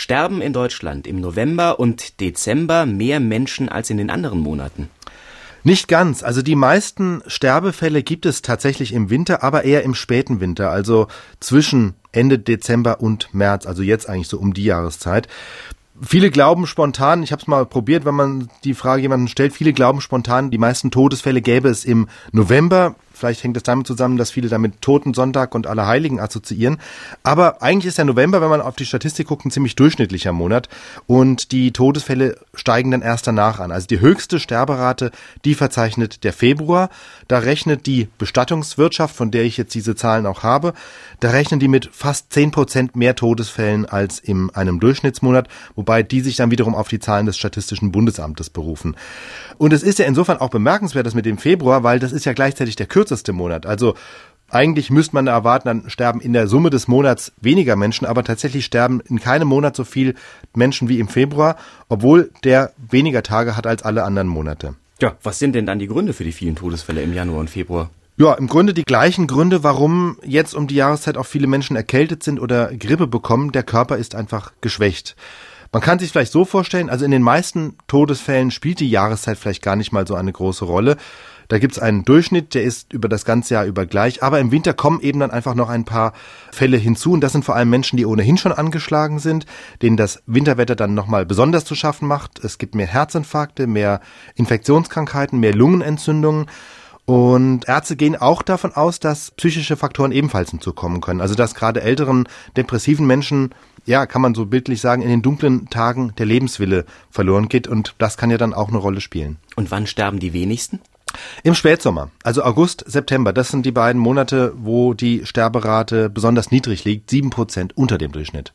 Sterben in Deutschland im November und Dezember mehr Menschen als in den anderen Monaten? Nicht ganz. Also die meisten Sterbefälle gibt es tatsächlich im Winter, aber eher im späten Winter, also zwischen Ende Dezember und März, also jetzt eigentlich so um die Jahreszeit. Viele glauben spontan, ich habe es mal probiert, wenn man die Frage jemanden stellt, viele glauben spontan, die meisten Todesfälle gäbe es im November. Vielleicht hängt es damit zusammen, dass viele damit Toten Sonntag und Allerheiligen assoziieren. Aber eigentlich ist der November, wenn man auf die Statistik guckt, ein ziemlich durchschnittlicher Monat. Und die Todesfälle steigen dann erst danach an. Also die höchste Sterberate, die verzeichnet der Februar. Da rechnet die Bestattungswirtschaft, von der ich jetzt diese Zahlen auch habe, da rechnen die mit fast zehn Prozent mehr Todesfällen als in einem Durchschnittsmonat, wobei die sich dann wiederum auf die Zahlen des Statistischen Bundesamtes berufen. Und es ist ja insofern auch bemerkenswert, dass mit dem Februar, weil das ist ja gleichzeitig der kürzeste Monat. Also eigentlich müsste man erwarten, dann sterben in der Summe des Monats weniger Menschen, aber tatsächlich sterben in keinem Monat so viel Menschen wie im Februar, obwohl der weniger Tage hat als alle anderen Monate. Ja, was sind denn dann die Gründe für die vielen Todesfälle im Januar und Februar? Ja, im Grunde die gleichen Gründe, warum jetzt um die Jahreszeit auch viele Menschen erkältet sind oder Grippe bekommen. Der Körper ist einfach geschwächt. Man kann sich vielleicht so vorstellen, also in den meisten Todesfällen spielt die Jahreszeit vielleicht gar nicht mal so eine große Rolle. Da gibt's einen Durchschnitt, der ist über das ganze Jahr über gleich. Aber im Winter kommen eben dann einfach noch ein paar Fälle hinzu. Und das sind vor allem Menschen, die ohnehin schon angeschlagen sind, denen das Winterwetter dann nochmal besonders zu schaffen macht. Es gibt mehr Herzinfarkte, mehr Infektionskrankheiten, mehr Lungenentzündungen. Und Ärzte gehen auch davon aus, dass psychische Faktoren ebenfalls hinzukommen können. Also dass gerade älteren, depressiven Menschen, ja, kann man so bildlich sagen, in den dunklen Tagen der Lebenswille verloren geht. Und das kann ja dann auch eine Rolle spielen. Und wann sterben die wenigsten? Im Spätsommer, also August, September, das sind die beiden Monate, wo die Sterberate besonders niedrig liegt, sieben Prozent unter dem Durchschnitt.